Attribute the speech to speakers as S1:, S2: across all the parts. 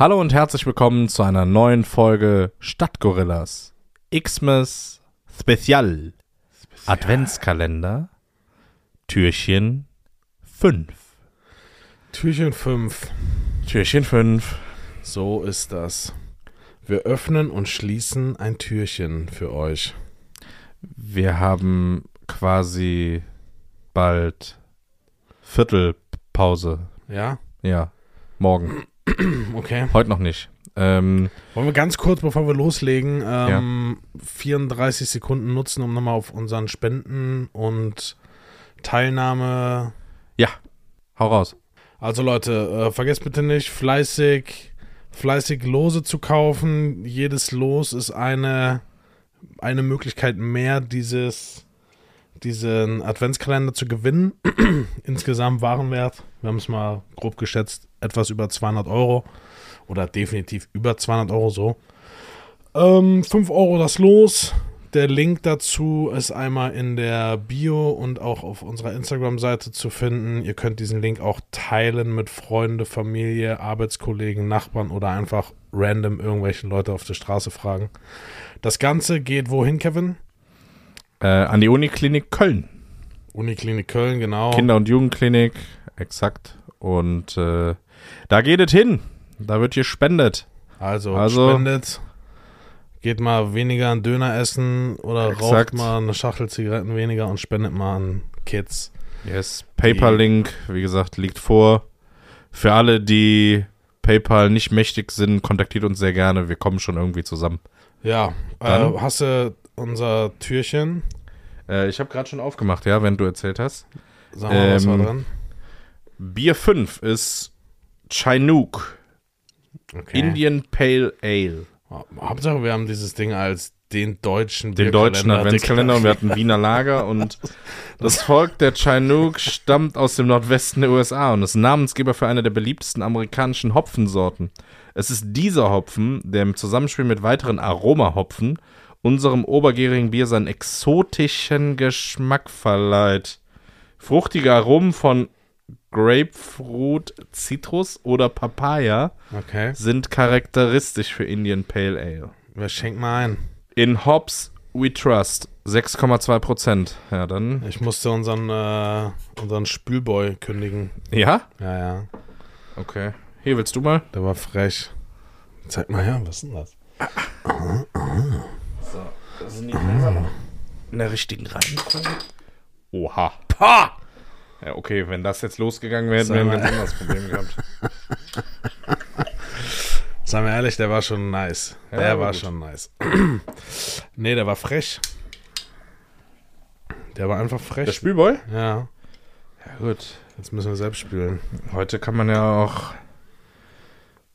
S1: Hallo und herzlich willkommen zu einer neuen Folge Stadtgorillas. Xmas Spezial. Adventskalender. Türchen 5.
S2: Türchen 5.
S1: Türchen 5.
S2: So ist das. Wir öffnen und schließen ein Türchen für euch.
S1: Wir haben quasi bald Viertelpause.
S2: Ja?
S1: Ja, morgen.
S2: Okay.
S1: Heute noch nicht. Ähm,
S2: Wollen wir ganz kurz, bevor wir loslegen, ähm, 34 Sekunden nutzen, um nochmal auf unseren Spenden und Teilnahme.
S1: ja, hau raus.
S2: Also Leute, äh, vergesst bitte nicht, fleißig, fleißig Lose zu kaufen. Jedes Los ist eine, eine Möglichkeit mehr, dieses, diesen Adventskalender zu gewinnen. Insgesamt Warenwert, wir haben es mal grob geschätzt, etwas über 200 Euro. Oder definitiv über 200 Euro so. Ähm, 5 Euro das Los. Der Link dazu ist einmal in der Bio und auch auf unserer Instagram-Seite zu finden. Ihr könnt diesen Link auch teilen mit Freunde, Familie, Arbeitskollegen, Nachbarn oder einfach random irgendwelche Leute auf der Straße fragen. Das Ganze geht wohin, Kevin?
S1: Äh, an die Uniklinik Köln.
S2: Uniklinik Köln, genau.
S1: Kinder- und Jugendklinik, exakt. Und äh, da geht es hin. Da wird gespendet.
S2: Also,
S1: Also-
S2: spendet. Geht mal weniger an Döner essen oder
S1: Exakt.
S2: raucht mal eine Schachtel Zigaretten weniger und spendet mal an Kids.
S1: Yes. PayPal-Link, wie gesagt, liegt vor. Für alle, die PayPal nicht mächtig sind, kontaktiert uns sehr gerne. Wir kommen schon irgendwie zusammen.
S2: Ja, äh, hast du unser Türchen?
S1: Äh, ich habe gerade schon aufgemacht, ja, wenn du erzählt hast.
S2: Sag mal, was war
S1: Ähm,
S2: drin?
S1: Bier 5 ist Chinook.
S2: Okay.
S1: Indian Pale Ale.
S2: Hauptsache, wir haben dieses Ding als den deutschen
S1: Den deutschen Adventskalender und wir hatten Wiener Lager und das Volk der Chinook stammt aus dem Nordwesten der USA und ist Namensgeber für eine der beliebtesten amerikanischen Hopfensorten. Es ist dieser Hopfen, der im Zusammenspiel mit weiteren Aromahopfen unserem obergärigen Bier seinen exotischen Geschmack verleiht. Fruchtige Aromen von Grapefruit, Zitrus oder Papaya
S2: Okay,
S1: sind charakteristisch für Indian Pale Ale.
S2: wir schenken mal ein.
S1: In Hobbs We Trust 6,2 Prozent. Ja, dann.
S2: Ich musste unseren, äh, unseren Spülboy kündigen.
S1: Ja?
S2: Ja, ja,
S1: Okay. Hier willst du mal?
S2: der war frech. Zeig mal her, was ist denn das?
S1: So, das sind die Gläser in der richtigen Reihenfolge. Oha. Pah! Ja, okay, wenn das jetzt losgegangen wäre, hätten wir ein ganz anderes Problem gehabt.
S2: Seien wir ehrlich, der war schon nice.
S1: Ja,
S2: der war
S1: gut.
S2: schon nice. nee, der war frech. Der war einfach frech.
S1: Der Spülboy?
S2: ja,
S1: Ja, gut.
S2: jetzt müssen wir selbst spülen.
S1: Heute kann man ja auch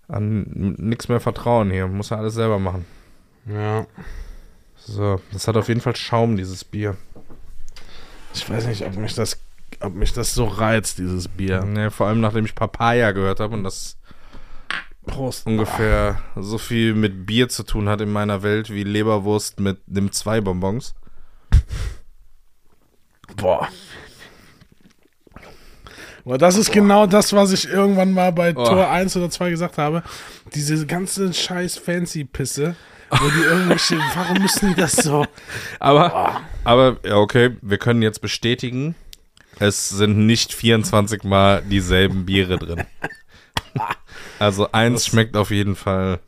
S1: an nichts mehr vertrauen hier. Muss ja alles selber machen.
S2: Ja.
S1: So, das hat auf jeden Fall Schaum, dieses Bier.
S2: Ich weiß nicht, ob mich das, ob mich das so reizt, dieses Bier.
S1: Ne, vor allem nachdem ich Papaya gehört habe und das
S2: Prost.
S1: ungefähr so viel mit Bier zu tun hat in meiner Welt wie Leberwurst mit dem zwei Bonbons.
S2: Boah. Aber das ist genau das, was ich irgendwann mal bei
S1: Oh.
S2: Tor 1 oder 2 gesagt habe. Diese ganze scheiß Fancy-Pisse, wo die irgendwelche, warum müssen die das so?
S1: Aber, aber, ja, okay, wir können jetzt bestätigen, es sind nicht 24 Mal dieselben Biere drin. Also eins
S2: Das-
S1: schmeckt auf jeden Fall.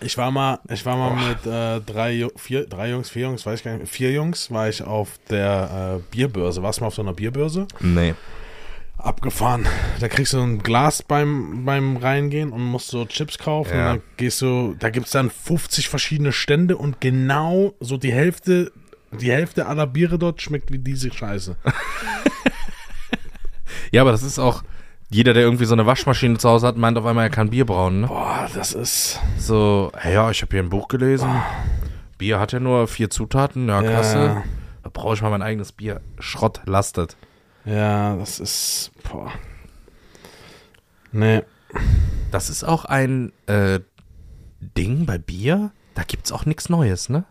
S2: Ich war mal, ich war mal mit äh, drei, vier, drei Jungs, vier Jungs, weiß ich gar nicht, vier Jungs war ich auf der äh, Bierbörse. Warst du mal auf so einer Bierbörse?
S1: Nee.
S2: Abgefahren. Da kriegst du ein Glas beim, beim Reingehen und musst so Chips kaufen.
S1: Ja.
S2: Und dann gehst du, da gibt es dann 50 verschiedene Stände und genau so die Hälfte, die Hälfte aller Biere dort schmeckt wie diese Scheiße.
S1: Ja, aber das ist auch, jeder, der irgendwie so eine Waschmaschine zu Hause hat, meint auf einmal, er kann Bier brauen, ne?
S2: Boah, das ist.
S1: So, hey, ja, ich habe hier ein Buch gelesen. Bier hat ja nur vier Zutaten, ja, klasse.
S2: Ja,
S1: Da brauche ich mal mein eigenes Bier. Schrott lastet.
S2: ja, das ist. Boah. Nee.
S1: Das ist auch ein äh, Ding bei Bier. Da gibt's auch nichts Neues, ne?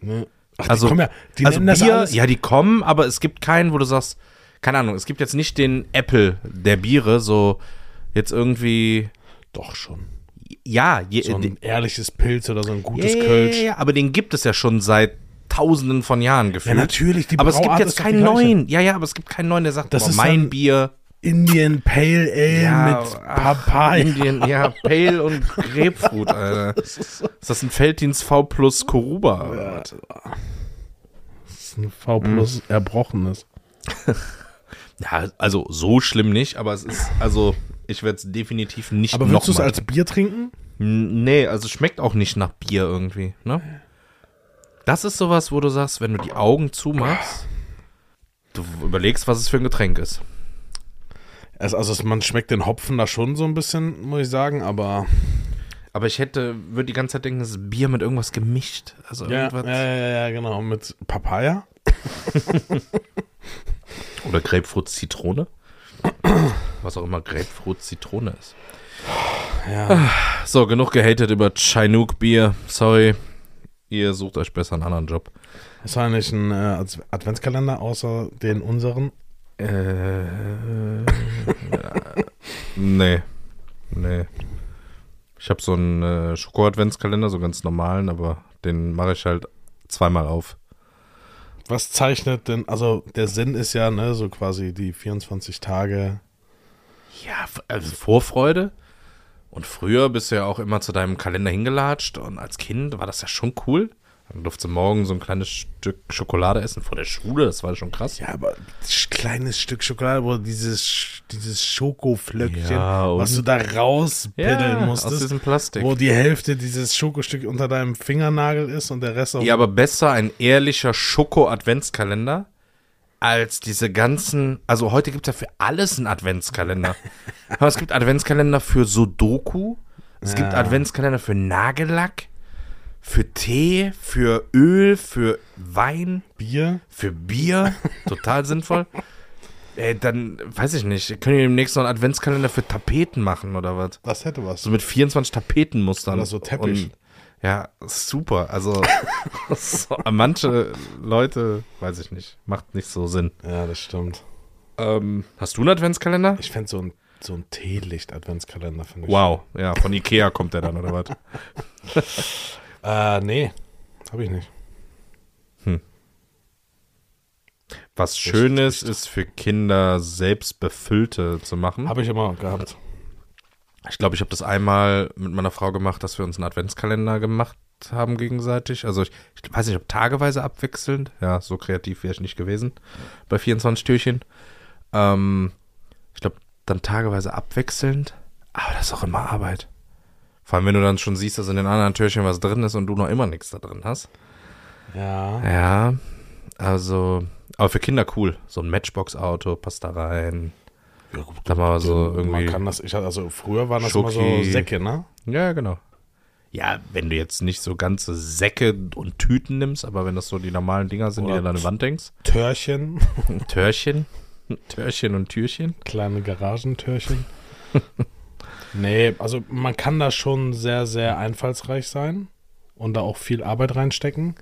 S2: nee. Ach,
S1: Also-
S2: die kommen ja, die
S1: also Bier, ja, die kommen, aber es gibt keinen, wo du sagst, keine Ahnung, es gibt jetzt nicht den Apple der Biere, so jetzt irgendwie,
S2: Doch schon.
S1: ja, je,
S2: So ein
S1: den-
S2: ehrliches Pilz oder so ein gutes
S1: ja,
S2: Kölsch.
S1: ja, aber den gibt es ja schon seit tausenden von Jahren gefühlt.
S2: Ja, natürlich, die
S1: aber es gibt
S2: Brauart
S1: jetzt keinen neuen. Ja, ja, aber es gibt keinen neuen, der sagt,
S2: Das
S1: boah,
S2: ist
S1: mein
S2: dann-
S1: Bier.
S2: Indian Pale Ale
S1: Ja,
S2: mit
S1: ach,
S2: Papaya.
S1: Indien, ja, Pale und Grapefruit, Alter. Ist das ein Felddienst V plus Koruba?
S2: Ja, das ist ein V plus Erbrochenes.
S1: Ja, also so schlimm nicht, aber es ist, also ich werde es definitiv nicht
S2: Aber würdest du es als Bier trinken?
S1: Nee, also schmeckt auch nicht nach Bier irgendwie, ne? Das ist sowas, wo du sagst, wenn du die Augen zumachst, du überlegst, was es für ein Getränk ist.
S2: Es, also es, man schmeckt den Hopfen da schon so ein bisschen, muss ich sagen, aber
S1: Aber ich hätte, würde die ganze Zeit denken, das ist Bier mit irgendwas gemischt. Also
S2: ja, ja,
S1: irgendwas.
S2: ja, ja, genau. Mit Papaya?
S1: Oder Grapefruit Zitrone. Was auch immer Grapefruit Zitrone ist.
S2: Ja.
S1: So, genug gehatet über Chinook Bier. Sorry. Ihr sucht euch besser einen anderen Job.
S2: Ist eigentlich ein äh, Ad- Adventskalender außer den unseren?
S1: Äh, nee. Nee. Ich habe so einen äh, Schoko-Adventskalender, so ganz normalen, aber den mache ich halt zweimal auf.
S2: Was zeichnet denn, also der Sinn ist ja, ne, so quasi die 24 Tage.
S1: Ja, also Vorfreude. Und früher bist du ja auch immer zu deinem Kalender hingelatscht und als Kind war das ja schon cool. Dann durfte morgen so ein kleines Stück Schokolade essen vor der Schule, das war schon krass.
S2: Ja, aber sch- kleines Stück Schokolade, wo dieses, dieses Schokoflöckchen,
S1: Ja,
S2: was du da rauspiddeln
S1: aus
S2: musstest,
S1: diesem Plastik.
S2: wo die Hälfte dieses Schokostück unter deinem Fingernagel ist und der Rest auf
S1: Ja, aber besser ein ehrlicher Schoko-Adventskalender als diese ganzen. Also heute gibt es ja für alles einen Adventskalender. aber es gibt Adventskalender für Sudoku, es gibt
S2: Ja.
S1: Adventskalender für Nagellack, für Tee, für Öl, für Wein,
S2: Bier.
S1: für Bier. Total sinnvoll. Ey, dann weiß ich nicht. Können wir demnächst noch einen Adventskalender für Tapeten machen oder was?
S2: Das hätte was.
S1: So mit 24 Tapetenmustern.
S2: Oder so Teppich.
S1: Und, ja, super. Also so, manche Leute, weiß ich nicht, macht nicht so Sinn.
S2: Ja, das stimmt.
S1: Ähm, hast du einen Adventskalender?
S2: Ich fände so ein, so ein Teelicht-Adventskalender, finde ich.
S1: Wow, ja, von Ikea kommt der dann, oder was?
S2: Äh, nee, habe ich nicht.
S1: Was schön ist, ist für Kinder selbst befüllte zu machen.
S2: Habe ich immer gehabt.
S1: Ich glaube, ich habe das einmal mit meiner Frau gemacht, dass wir uns einen Adventskalender gemacht haben gegenseitig. Also ich, ich weiß nicht, ob tageweise abwechselnd. Ja, so kreativ wäre ich nicht gewesen bei 24 Türchen. Ähm, ich glaube, dann tageweise abwechselnd. Aber das ist auch immer Arbeit. Vor allem, wenn du dann schon siehst, dass in den anderen Türchen was drin ist und du noch immer nichts da drin hast.
S2: Ja.
S1: Ja, also, aber für Kinder cool. So ein Matchbox-Auto passt da rein.
S2: ja gut,
S1: Da mal so
S2: Man
S1: irgendwie.
S2: kann das, ich hatte, also früher waren das immer so
S1: Schoki.
S2: Säcke, ne?
S1: Ja, genau. Ja, wenn du jetzt nicht so ganze Säcke und Tüten nimmst, aber wenn das so die normalen Dinger sind, die
S2: Oder
S1: du an deine Wand hängst.
S2: Törchen,
S1: Törchen. Törchen und Türchen.
S2: kleine Garagentürchen. nee, also man kann da schon sehr, sehr einfallsreich sein und da auch viel Arbeit reinstecken.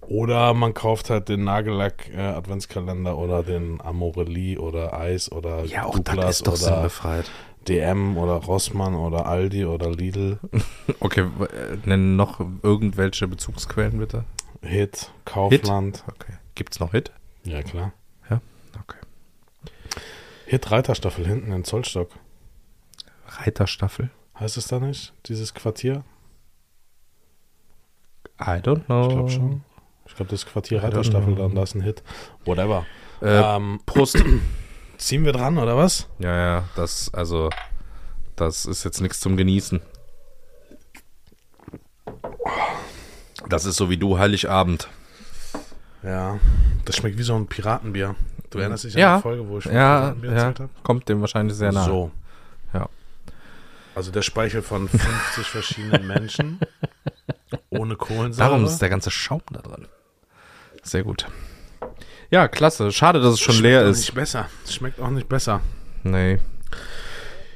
S2: Oder man kauft halt den Nagellack-Adventskalender oder den Amorelie oder Eis oder
S1: Ja, auch
S2: Douglas
S1: ist doch
S2: oder
S1: sinnbefreit.
S2: DM oder Rossmann oder Aldi oder Lidl.
S1: Okay, äh, nenn noch irgendwelche Bezugsquellen bitte.
S2: Hit, Kaufland.
S1: Okay. Gibt's noch Hit?
S2: Ja, klar.
S1: Okay.
S2: Hit Reiterstaffel hinten in Zollstock.
S1: Reiterstaffel?
S2: Heißt es da nicht? Dieses Quartier?
S1: I don't know.
S2: Ich glaube schon. Ich glaube, das Quartier Reiterstaffel, dann da ist ein Hit. Whatever.
S1: Äh,
S2: ähm,
S1: Prost.
S2: ziehen wir dran, oder was?
S1: Ja, ja, das, also, das ist jetzt nichts zum Genießen. Das ist so wie du Heiligabend.
S2: Ja. Das schmeckt wie so ein Piratenbier. Du erinnerst dich
S1: Ja.
S2: an die Folge, wo ich von
S1: Ja,
S2: Piratenbier
S1: ja,
S2: erzählt habe?
S1: kommt dem wahrscheinlich sehr nah.
S2: So. Also der Speichel von 50 verschiedenen Menschen. Ohne Kohlensäure.
S1: Darum ist der ganze Schaum da drin. Sehr gut. Ja, klasse. Schade, dass es schon
S2: Schmeckt
S1: leer
S2: auch
S1: ist.
S2: nicht besser. Schmeckt auch nicht besser.
S1: Nee.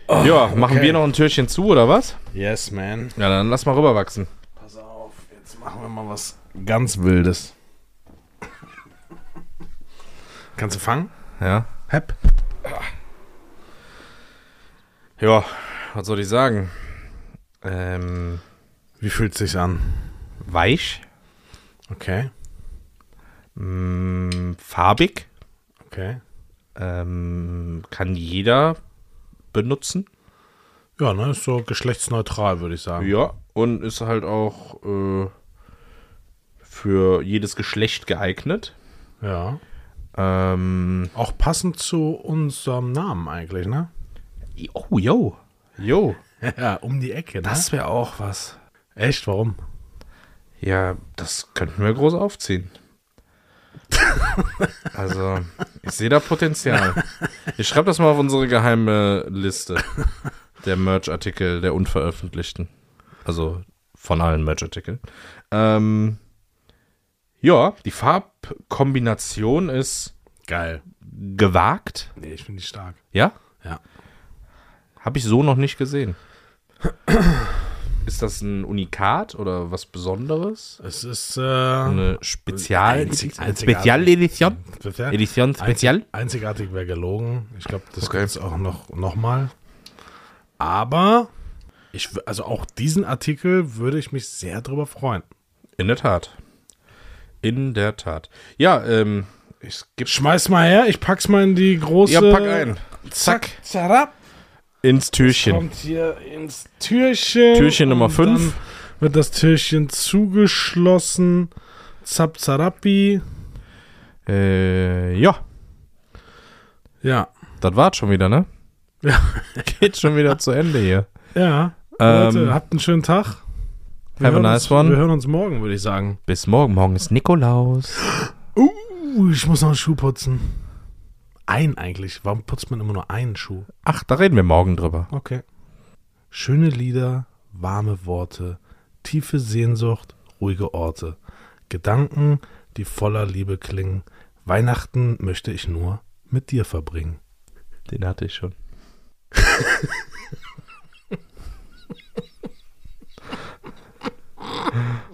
S1: ja, machen
S2: okay.
S1: wir noch ein Türchen zu, oder was?
S2: Yes, man.
S1: Ja, dann lass mal rüberwachsen.
S2: Pass auf, jetzt machen wir mal was ganz Wildes. Kannst du fangen?
S1: Ja.
S2: Hepp.
S1: Ja, was soll ich sagen? Ähm,
S2: Wie fühlt es sich an?
S1: weich,
S2: Okay,
S1: mh, farbig,
S2: okay.
S1: ähm, kann jeder benutzen.
S2: Ja, ne, ist so geschlechtsneutral, würde ich sagen.
S1: Ja, und ist halt auch äh, für jedes Geschlecht geeignet.
S2: Ja.
S1: Ähm,
S2: Auch passend zu unserem Namen eigentlich, ne?
S1: oh, yo. Jo,
S2: Ja, um die Ecke, ne?
S1: das wäre auch was.
S2: Echt, warum?
S1: Ja, das könnten wir groß aufziehen. also, ich sehe da Potenzial. Ich schreibe das mal auf unsere geheime Liste der Merch-Artikel der unveröffentlichten. Also von allen Merch-Artikeln. Ähm, ja, die Farbkombination ist
S2: Geil.
S1: gewagt.
S2: Nee, ich finde die stark.
S1: Ja?
S2: Ja.
S1: Habe ich so noch nicht gesehen. Ist das ein Unikat oder was Besonderes?
S2: Es ist äh,
S1: Eine Spezial
S2: Einzig-.
S1: Spezialedition?
S2: Spezial-
S1: Edition Spezial?
S2: Einzig, einzigartig wäre gelogen. Ich glaube, das
S1: Okay.
S2: gibt es auch noch, noch mal. Aber ich, also auch diesen Artikel würde ich mich sehr drüber freuen.
S1: In der Tat. In der Tat. Ja, ähm, gibt.
S2: Schmeiß mal her, ich pack's mal in die große.
S1: Ja, pack ein.
S2: Zack, zarab.
S1: Ins Türchen.
S2: Kommt hier ins Türchen.
S1: Türchen Nummer
S2: und
S1: fünf.
S2: Dann wird das Türchen zugeschlossen. Zap, zarappi.
S1: Äh, ja,
S2: Ja.
S1: das war's schon wieder, ne?
S2: Ja.
S1: Geht schon wieder zu Ende hier.
S2: Ja.
S1: Ähm,
S2: Leute, habt einen schönen Tag. Wir
S1: have a nice
S2: uns,
S1: one.
S2: Wir hören uns morgen, würde ich sagen.
S1: Bis morgen. Morgen ist Nikolaus.
S2: Uh, ich muss noch einen Schuh putzen. Ein eigentlich. Warum putzt man immer nur einen Schuh?
S1: Ach, da reden wir morgen drüber.
S2: Okay. Schöne Lieder, warme Worte, tiefe Sehnsucht, ruhige Orte. Gedanken, die voller Liebe klingen. Weihnachten möchte ich nur mit dir verbringen.
S1: Den hatte ich schon.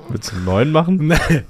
S1: Willst du einen neuen machen?
S2: Nee,